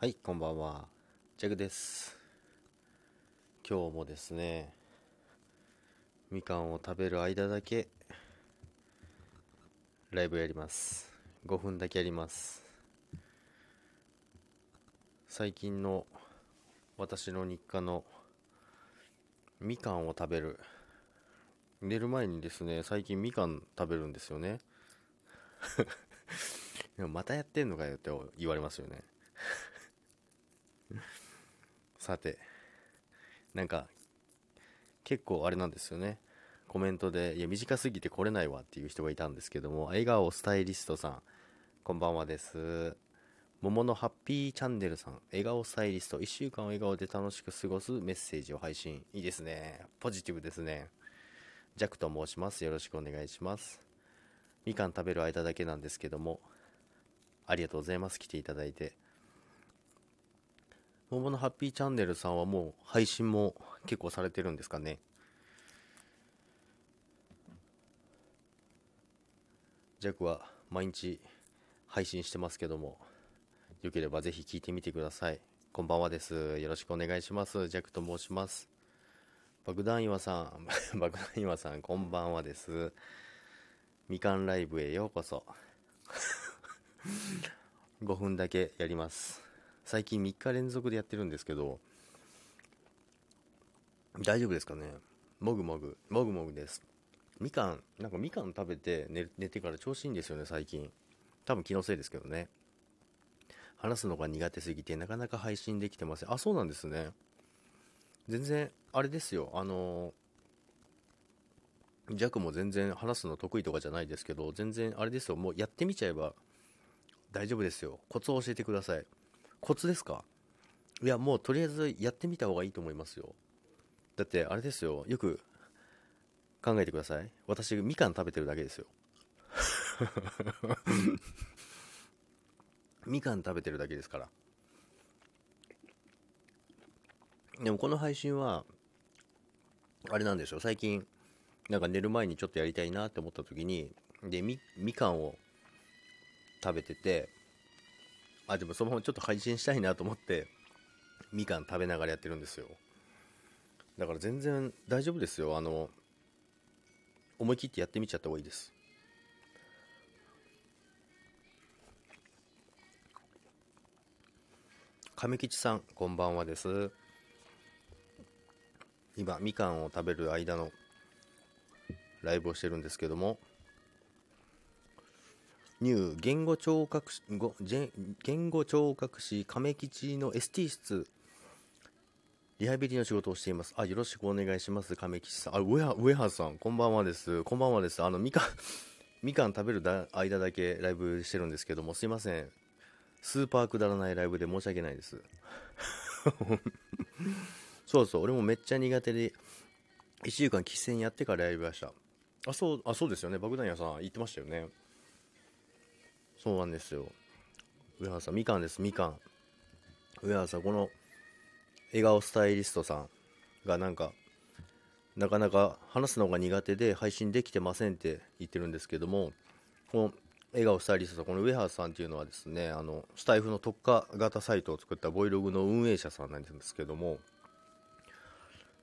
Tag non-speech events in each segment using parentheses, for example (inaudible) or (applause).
はい、こんばんは。ジャグです。今日もですね、みかんを食べる間だけ、ライブやります。5分だけやります。最近の私の日課のみかんを食べる。寝る前にですね、最近みかん食べるんですよね。(laughs) でもまたやってんのかよって言われますよね。(laughs) さて、なんか、結構あれなんですよね。コメントで、いや、短すぎて来れないわっていう人がいたんですけども、笑顔スタイリストさん、こんばんはです。桃のハッピーチャンネルさん、笑顔スタイリスト、1週間を笑顔で楽しく過ごすメッセージを配信。いいですね。ポジティブですね。ジャックと申します。よろしくお願いします。みかん食べる間だけなんですけども、ありがとうございます。来ていただいて。桃のハッピーチャンネルさんはもう配信も結構されてるんですかね？ジャクは毎日配信してますけども、よければぜひ聞いてみてください。こんばんはです。よろしくお願いします。ジャックと申します。爆弾岩さん、(laughs) 爆弾岩さん、こんばんはです。みかんライブへようこそ。(laughs) 5分だけやります。最近3日連続でやってるんですけど、大丈夫ですかね？もぐもぐ、もぐもぐです。みかん、なんかみかん食べて寝寝てから調子いいんですよね、最近。多分気のせいですけどね。話すのが苦手すぎてなかなか配信できてません。あ、そうなんですね。全然、あれですよ、あのジャクも全然話すの得意とかじゃないですけど、全然あれですよ、もうやってみちゃえば大丈夫ですよ。コツを教えてください。コツですか？いや、もうとりあえずやってみた方がいいと思いますよ。だって、あれですよ、よく考えてください。私、みかん食べてるだけですよ。(laughs) みかん食べてるだけですから。でもこの配信は、あれなんでしょう、最近、なんか寝る前にちょっとやりたいなって思った時に、で、み、みかんを食べてて、あ、でもそのままちょっと配信したいなと思って、みかん食べながらやってるんですよ。だから全然大丈夫ですよ。あの、思い切ってやってみちゃった方がいいです。亀吉さん、こんばんはです。今、みかんを食べる間のライブをしてるんですけども、ニュー言語聴覚士言語聴覚士亀吉の ST 室リハビリの仕事をしています。あ、よろしくお願いします、亀吉さん。あ、上原上原さん、こんばんはです。こんばんはです。あの、みかん、(laughs) みかん食べるだ間だけライブしてるんですけども、すいません。スーパーくだらないライブで申し訳ないです。(laughs) そうそう、俺もめっちゃ苦手で、1週間喫煙やってからライブやした。あ、そう、あ、そうですよね。爆弾屋さん言ってましたよね。そうなんですよ。上原さん、みかんです、みかん。上原さん、この、笑顔スタイリストさんがなんか、なかなか話すのが苦手で配信できてませんって言ってるんですけども、この笑顔スタイリストさん、この上原さんっていうのはですね、あの、スタイフの特化型サイトを作ったボイログの運営者さんなんですけども、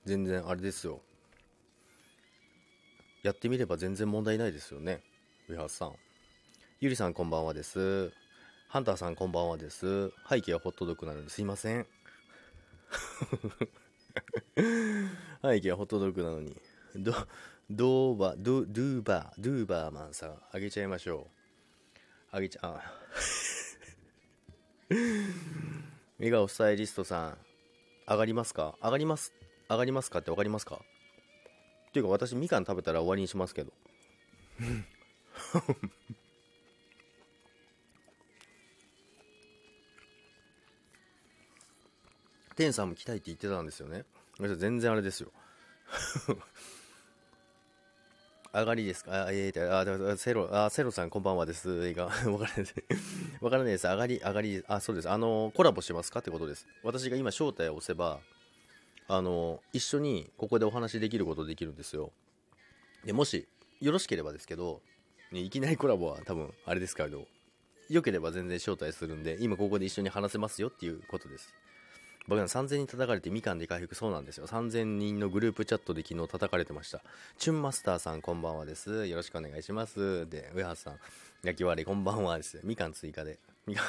全然あれですよ。やってみれば全然問題ないですよね。上原さん。ゆりさんこんばんはです。ハンターさんこんばんはです。背景はホットドッグなのですいません。(laughs) 背景はホットドッグなのに。ド、ドーバ、ド、ドゥーバー、ドゥーバーマンさん、あげちゃいましょう。あげちゃ、あ。笑顔スタイリストさん、上がりますか？上がります、上がりますかってわかりますか？っていうか私みかん食べたら終わりにしますけど。(laughs) テンさんも来たいって言ってたんですよね。全然あれですよ。(laughs) 上がりですか？あ、えー、あ、セロ、あ、セロさんこんばんはです。映画、(laughs) わからないです。わからないです。上がり、上がり、あ、そうです。あの、コラボしますかってことです。私が今招待を押せば、あの、一緒にここでお話できることできるんですよ。で、もし、よろしければですけど、ね、いきなりコラボは多分、あれですけど、良ければ全然招待するんで、今ここで一緒に話せますよっていうことです。僕ら3000人叩かれてみかんで回復そうなんですよ。3000人のグループチャットで昨日叩かれてました。チュンマスターさんこんばんはです。よろしくお願いします。で、上原さん、焼き割りこんばんはです。みかん追加で。みかん、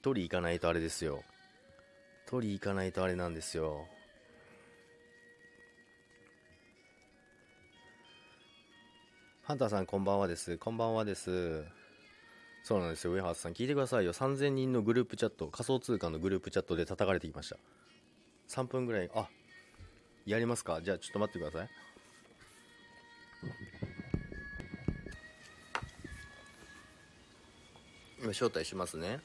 取り行かないとあれですよ。取り行かないとあれなんですよ。ハンターさんこんばんはです。こんばんはです。そうなんですよ、上原さん。聞いてくださいよ。3000人のグループチャット、仮想通貨のグループチャットで叩かれてきました。3分ぐらい、あ、やりますか？じゃあちょっと待ってください。今招待しますね。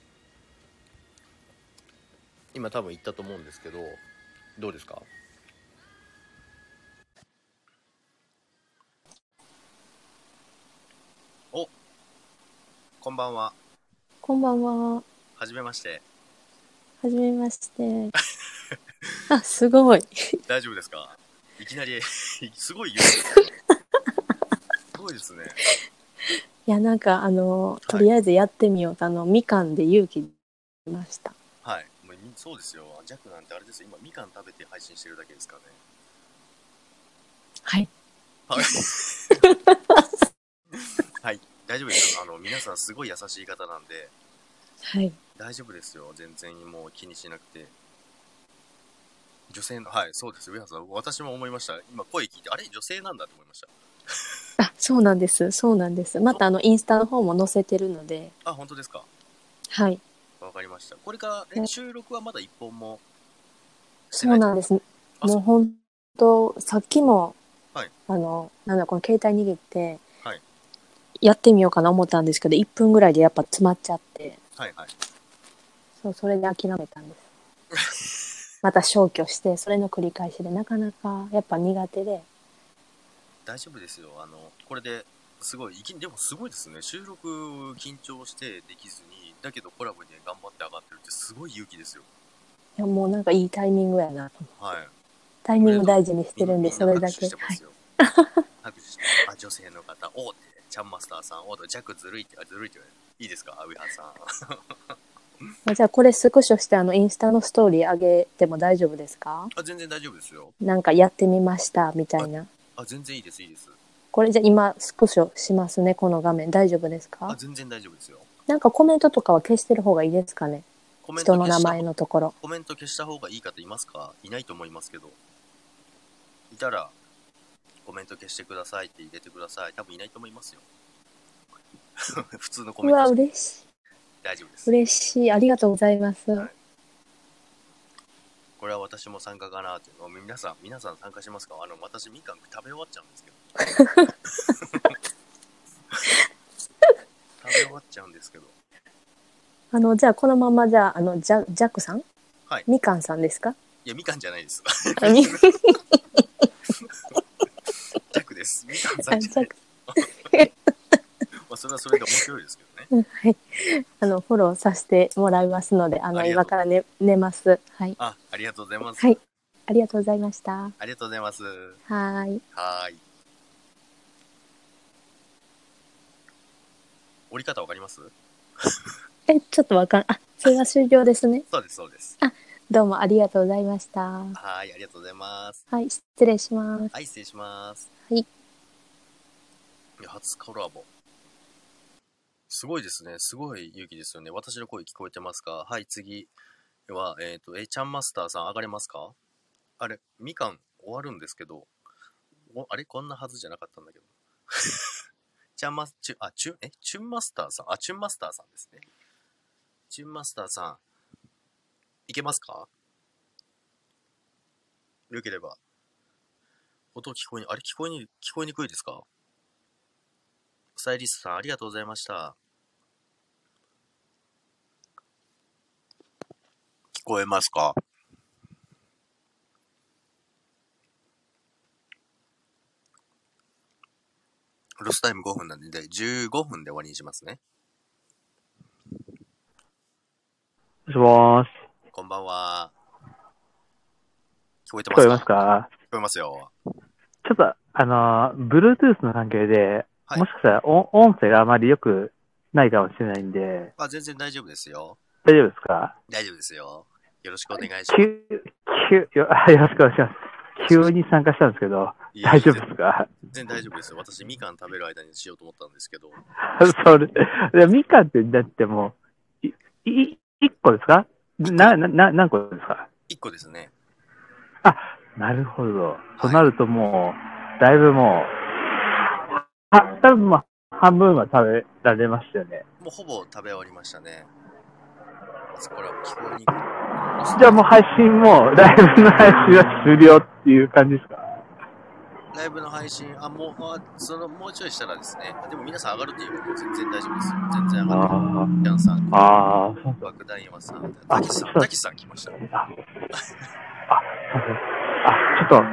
今多分言ったと思うんですけど、どうですかおこんばんは。こんばんは。はじめまして。はじめまして。(laughs) あ、すごい。大丈夫ですか？いきなり、(laughs) すごい言う。すごいですね。いや、なんか、あの、とりあえずやってみようと、あの、みかんで勇気出ました。はい。もうみそうですよ。ジャックなんてあれですよ。今、みかん食べて配信してるだけですからね。はい。はい。(laughs) はい。大丈夫ですよ。あの、皆さんすごい優しい方なんで、はい。大丈夫ですよ。全然もう気にしなくて。女性の、はい、そうです。上原さん、私も思いました。今、声聞いて、あれ？女性なんだと思いました。あ、そうなんです。そうなんです。また、あの、インスタの方も載せてるので、あ、本当ですか？はい。わかりました。これから、えね収録はまだ一本も。そうなんです。あもう本当、さっきも、はいあの、なんだ、この携帯握って、はいやってみようかな思ったんですけど、1分ぐらいでやっぱ詰まっちゃって、はいはい。そう、それで諦めたんです。(laughs) また消去して、それの繰り返しで、なかなかやっぱ苦手で、大丈夫ですよ。あの、これですごい、いきでもすごいですね。収録緊張してできずに、だけどコラボに頑張って上がってるってすごい勇気ですよ。いやもうなんかいいタイミングやなと。はい。タイミング大事にしてるんで、それだけ。はいす。女性の方、おーって、ちゃんマスターさん、おーと、ジャックずるいって、あずるいって言われる。いいですか上原さん。(laughs) まあじゃあこれスクショしてあのインスタのストーリー上げても大丈夫ですか？あ、全然大丈夫ですよ。なんかやってみましたみたいな。あ、全然いいです、いいです。これじゃあ今スクショしますね、この画面。大丈夫ですあ、か全然大丈夫ですよ。なんかコメントとかは消してる方がいいですかね？コメント人の名前のところ。コメント消した方がいい方いますか？いないと思いますけど。いたら、コメント消してくださいって入れてください。多分いないと思いますよ。(laughs) 普通のコうわ、メント嬉しい。大丈夫です。嬉しい。ありがとうございます。はいこれは私も参加かなって。もう皆さん、皆さん参加しますか？あの、私みかん食べ終わっちゃうんですけど。(laughs) 食べ終わっちゃうんですけど。あの、じゃあこのままじゃあ、あの、ジャジャックさん？はいみかんさんですか？いや、みかんじゃないです。(laughs) です。みかんさんじゃない。(laughs) まあ、それはそれで面白いですけどね。うんはい。あの、フォローさせてもらいますので、あの、今から寝、寝ます。はい。あ、ありがとうございます。はい。ありがとうございました。はありがとうございます。ーい。はーい。折り方わかります？(laughs) え、ちょっとわかん、あ、それは終了ですね。そうです、そうです。どうもありがとうございました。はーい、ありがとうございます。はい、失礼します。はい、失礼します。はい。いや、初コラボ。すごいですね。すごい勇気ですよね。私の声聞こえてますか？はい、次は、えっ、と、え、ちゃんマスターさん上がれますか？あれ、みかん終わるんですけど、おあれ？こんなはずじゃなかったんだけど。(laughs) ちゃんマス、ちゅ、あ、ちゅ、え、チュンマスターさん、あ、チュンマスターさんですね。チュンマスターさん、いけますか？よければ。音聞こえに、あれ？聞こえに、聞こえにくいですか？スタイリストさん、ありがとうございました。聞こえますか？ロスタイム5分なんで、15分で終わりにしますね。もしもーし。こんばんは。聞こえて聞こえますますかか？聞こえますよ。ちょっと、あのー、Bluetooth の関係で、はいもしかしたら音音声があまりよくないかもしれないんで、あ、全然大丈夫ですよ。大丈夫ですか？大丈夫ですよ。よろしくお願いします。急、急、よあよろしくお願いします。急に参加したんですけど、大丈夫ですか？全然大丈夫ですよ。私、みかん食べる間にしようと思ったんですけど。(laughs) それ、みかんってだってもう、い、い、一個ですか？な、な、な何個ですか？1個ですね。なるほど。となるともう、だいぶもう、は、多分まあ、半分は食べられましたよね。もうほぼ食べ終わりましたね。あそこら聞こえにくい。じゃあもう配信も、ライブの配信は終了っていう感じですか？ライブの配信、あ、もう、あその、もうちょいしたらですね。でも皆さん上がるっていうこと全然大丈夫ですよ。全然上がってる。あジャンさん、あ、ああ、そう爆弾山さん、あたけしさん、そうたけしさん来ました。あ、あ、あ、ちょっと、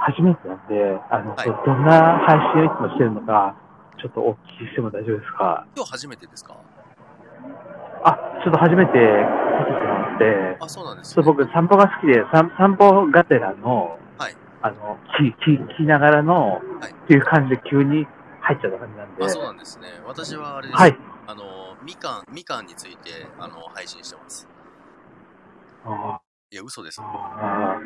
初めてなんで、あの、はいどんな配信をいつもしてるのか、ちょっとお聞きしても大丈夫ですか？今日初めてですか？あ、ちょっと初めて来てもらって、あ、そうなんです、そう、僕散歩が好きで、散散歩がてらの、はいあの、聞聞きながらの、はいっていう感じで急に入っちゃった感じなんで。あ、そうなんですね。私はあれです。はい。あの、みかん、みかんについて、あの、配信してます。あいや、嘘ですー。あ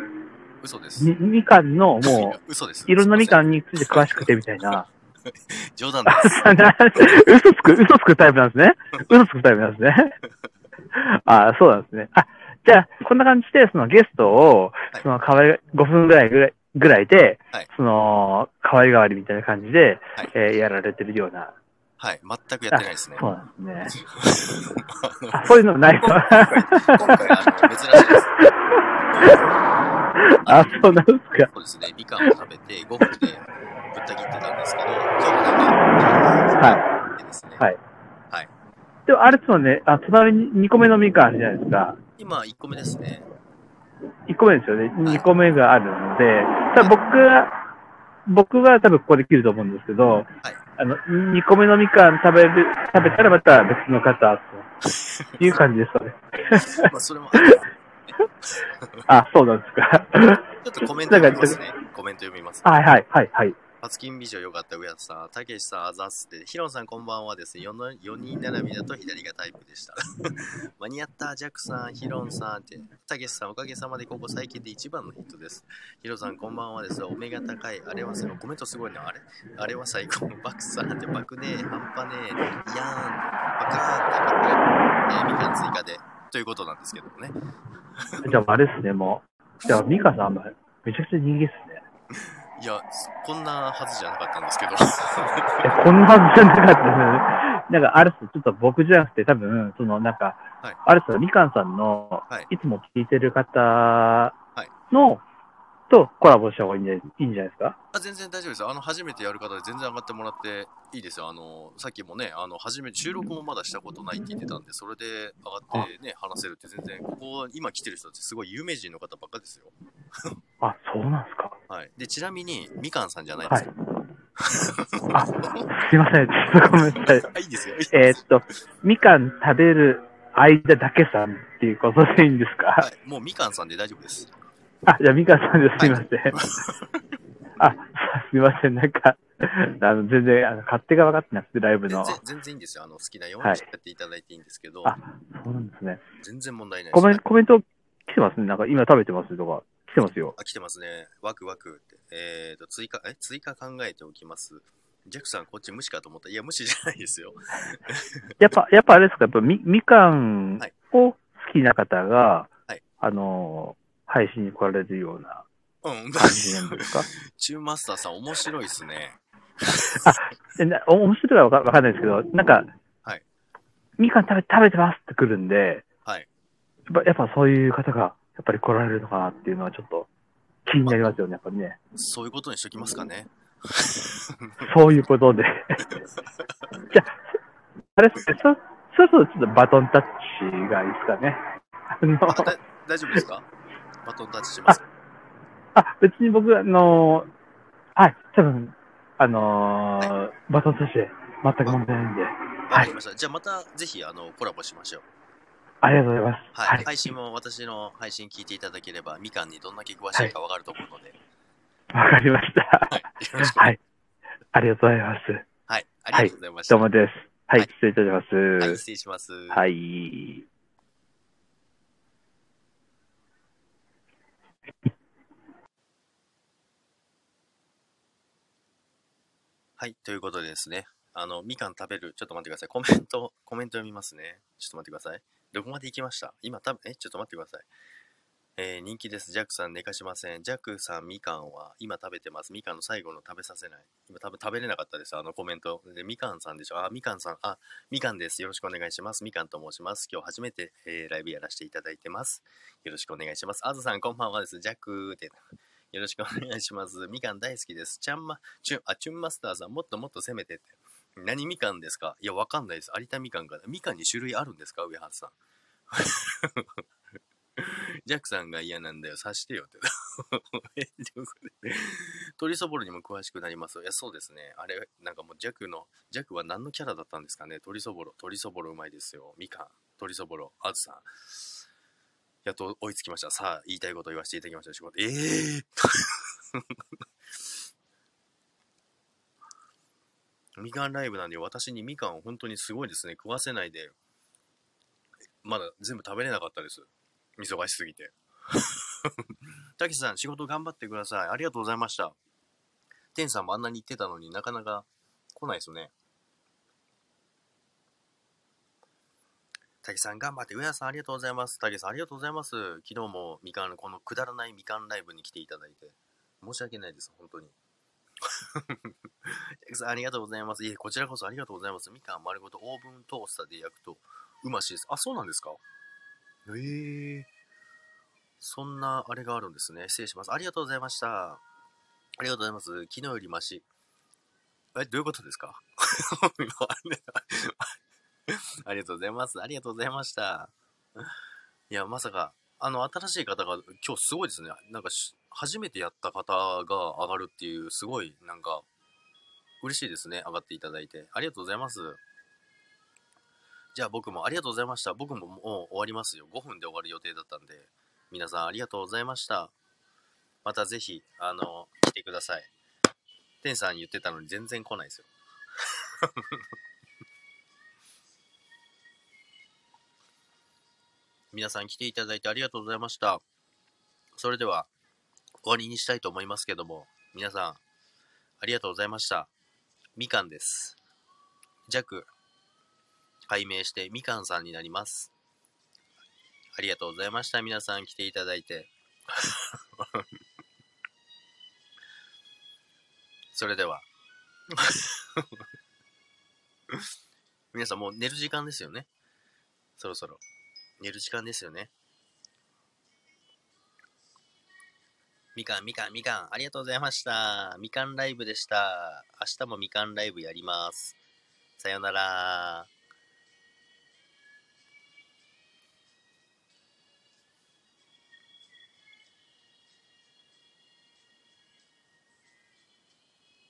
嘘です。ーみ、みかんの、も (laughs) 嘘です。う、いろんなみかん。んについて詳しくてみたいな。(laughs) 冗談です。(laughs) 嘘つく、嘘つくタイプなんですね。嘘つくタイプなんですね。ああ、そうなんですね。あ、じゃあ、こんな感じで、そのゲストをはい、その、代わり、5分ぐらいぐらい、ぐらいで、はいその、代わり代わりみたいな感じで、はいえーやられてるような。はい、全くやってないですね。そうなんですね。そういうのないの今回、今回あの、珍しいです。(laughs) あ、そうなんですか。そうですね、みかんを食べて5分でぶった切ってたんですけど、今日ははでですね、はい。はい。でも、あれですもんね、あ、隣に2個目のみかんあるじゃないですか。今1個目ですね。1個目ですよね。2個目があるので、ただ僕は、僕は多分ここで切ると思うんですけど、あの、2個目のみかん食べる、食べたらまた別の方という感じですかね。(laughs) まあ、それもああ、そうなんですか。ちょっとコメント読みますね。コメント読みます。はいはいはいはい。パツキン美女よかった、上田さん。たけしさん、あざっすって。ヒロンさん、こんばんはですね。4, の4人並びだと左がタイプでした。(laughs) 間に合った、ジャックさん、ヒロンさんって。たけしさん、おかげさまでここ最近で一番のヒットです。ヒロさん、こんばんはです。お目が高い。あれはすごい。コメントすごいな。あれ？あれは最高。バクさんって、バクねえ、半端ねえ、いやーん、バカーンって、えー、みかん追加で。ということなんですけどもね。(laughs) じゃあ、あれですね、もう。じゃあ、ミカさん、めちゃくちゃ人間ですね。いや、こんなはずじゃなかったんですけど。(laughs) いや、こんなはずじゃなかったですね。なんか、あれっす、ちょっと僕じゃなくて、多分、その、なんか、はいあれっす、みかんさんの、はいいつも聞いてる方の、とコラボした方がいいんじゃいいんじゃないですか？あ全然大丈夫ですよ。あの、初めてやる方で全然上がってもらっていいですよ。あの、さっきもね、あの、初めて収録もまだしたことないって言ってたんで、それで上がってね、話せるって全然、ここ、今来てる人たちすごい有名人の方ばっかですよ。あ、そうなんですかはい。で、ちなみに、みかんさんじゃないですよ。あ、すいません、ちょっとごめんなさい。あ、(laughs) いいですよ。えーっと、みかん食べる間だけさんっていうことでいいんですか、はい。もうみかんさんで大丈夫です。あ、じゃあみかんさんですいません。あ、すいません、なんか、あの、全然、あの、勝手が分かってなくて、ライブの。全然、全然いいんですよ。あの、好きなようにはいやっていただいていいんですけど、あそうなんですね。全然問題ないです。コメント、コメント来てますね。なんか今食べてますとか、来てますよ。あ、来てますね。ワクワクって。えーと、追加、え？追加考えておきます。ジャックさん、こっち無視かと思った。いや、無視じゃないですよ。(laughs) やっぱ、やっぱあれですか、やっぱみ、みかんはいを好きな方が、はいあの、配信に来られるようなうん。感じなんですか？(laughs) チューマスターさん、面白いっすね。(laughs) でなお面白いかわかわかんないですけど、なんか、はいみかん食べ、食べてますって来るんで、はい。やっぱ、やっぱそういう方が、やっぱり来られるのかなっていうのはちょっと気になりますよね、やっぱりね。そういうことにしときますかね。(laughs) そういうことで。じゃあ、あれですね、そ、そろそろちょっとバトンタッチがいいですかね。あの、大丈夫ですか？バトンタッチしますかあ、別に僕、あのはい、多分、あのーバトンタッチで全く問題ないんで、わかりました。じゃあまた、ぜひ、あの、コラボしましょう。ありがとうございます。はい。配信も、私の配信聞いていただければ、みかんにどんだけ詳しいかわかると思うので、わかりました。はい。よろしく。はい。ありがとうございます。はい。ありがとうございました。どうもです。はい、はい失礼いたします。はい、失礼します。はい。(laughs) はい、ということでですね、あの、みかん食べる、ちょっと待ってください。コメント、コメント読みますね。ちょっと待ってください。どこまで行きました？今多分、え、ちょっと待ってください。えー人気です。ジャックさん寝かしません。ジャックさんみかんは今食べてます。みかんの最後の食べさせない。今多分食べれなかったです。あのコメント。で、みかんさんでしょ？あ、みかんさん。あ、みかんです。よろしくお願いします。みかんと申します。今日初めて、えーライブやらせていただいてます。よろしくお願いします。あずさんこんばんはです。ジャックって。よろしくお願いします。みかん大好きです。ちゃんま、チュン、あ、チュンマスターさんもっともっと攻めてって。何みかんですか？いや、わかんないです。有田みかんかな。みかんに種類あるんですか？上原さん。ジャックさんが嫌なんだよ。察してよって。えということで鳥そぼろにも詳しくなります。いや、そうですね。あれ、なんかもうジャックの、ジャックは何のキャラだったんですかね。鳥そぼろ。鳥そぼろうまいですよ。みかん。鳥そぼろ。あずさん。やっと追いつきました。さあ、言いたいこと言わせていただきました。仕事。ええーみかんライブなんで、私にみかんを本当にすごいですね。食わせないで、まだ全部食べれなかったです。忙しすぎて。(laughs) たけしさん、仕事頑張ってください。ありがとうございました。天さんもあんなに言ってたのになかなか来ないですね。たけさん頑張って、上田さんありがとうございます。たけさんありがとうございます。昨日もみかん、このくだらないみかんライブに来ていただいて、申し訳ないです、本当に。(laughs) たけさんありがとうございます。いえ、こちらこそありがとうございます。みかん丸ごとオーブントースターで焼くとうましいです。あ、そうなんですか？ええそんなあれがあるんですね。失礼します。ありがとうございました。ありがとうございます。昨日よりマシ。え、どういうことですか？(laughs) ありがとうございます。ありがとうございました。いや、まさか、あの、新しい方が今日すごいですね。なんか、初めてやった方が上がるっていう、すごい、なんか、嬉しいですね。上がっていただいて。ありがとうございます。じゃあ僕もありがとうございました。僕ももう終わりますよ。5分で終わる予定だったんで、皆さんありがとうございました。またぜひ、あの、来てください。天さん言ってたのに全然来ないですよ。(laughs) 皆さん来ていただいてありがとうございました。それでは、終わりにしたいと思いますけども、皆さん、ありがとうございました。みかんです。弱、解明してみかんさんになります。ありがとうございました。皆さん来ていただいて。(laughs) それでは。(laughs) 皆さんもう寝る時間ですよね。そろそろ。寝る時間ですよね。みかん、みかん、みかん、ありがとうございました。みかんライブでした。明日もみかんライブやります。さよなら。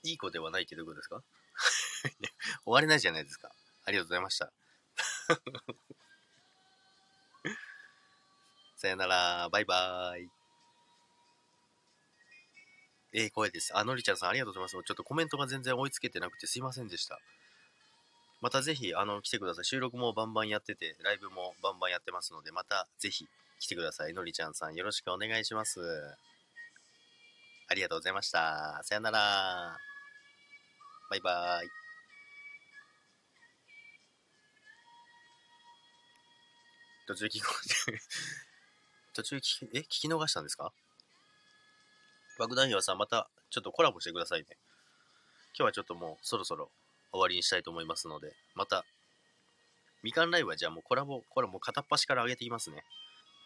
いい子ではないってどういうことですか？(laughs) 終われないじゃないですか。ありがとうございました。(laughs) さよなら。バイバーイ。ええ声です。あ、のりちゃんさんありがとうございます。ちょっとコメントが全然追いつけてなくてすいませんでした。またぜひ、あの、来てください。収録もバンバンやってて、ライブもバンバンやってますので、またぜひ来てください。のりちゃんさんよろしくお願いします。ありがとうございました。さよなら。バイバーイ。途中聞こえ、(laughs) 途中聞き、え、聞き逃したんですか？爆弾岩さん、またちょっとコラボしてくださいね。今日はちょっともうそろそろ終わりにしたいと思いますので、また、みかんライブはじゃあもうコラボ、これもう片っ端から上げていきますね。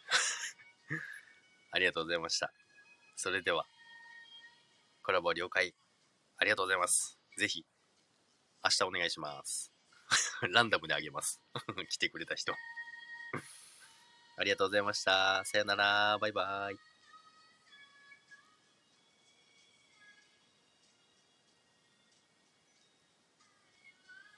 (laughs) ありがとうございました。それでは、コラボ了解。ありがとうございます。ぜひ、明日お願いします。(laughs) ランダムであげます。(laughs) 来てくれた人。(laughs) ありがとうございました。さよなら。バイバイ。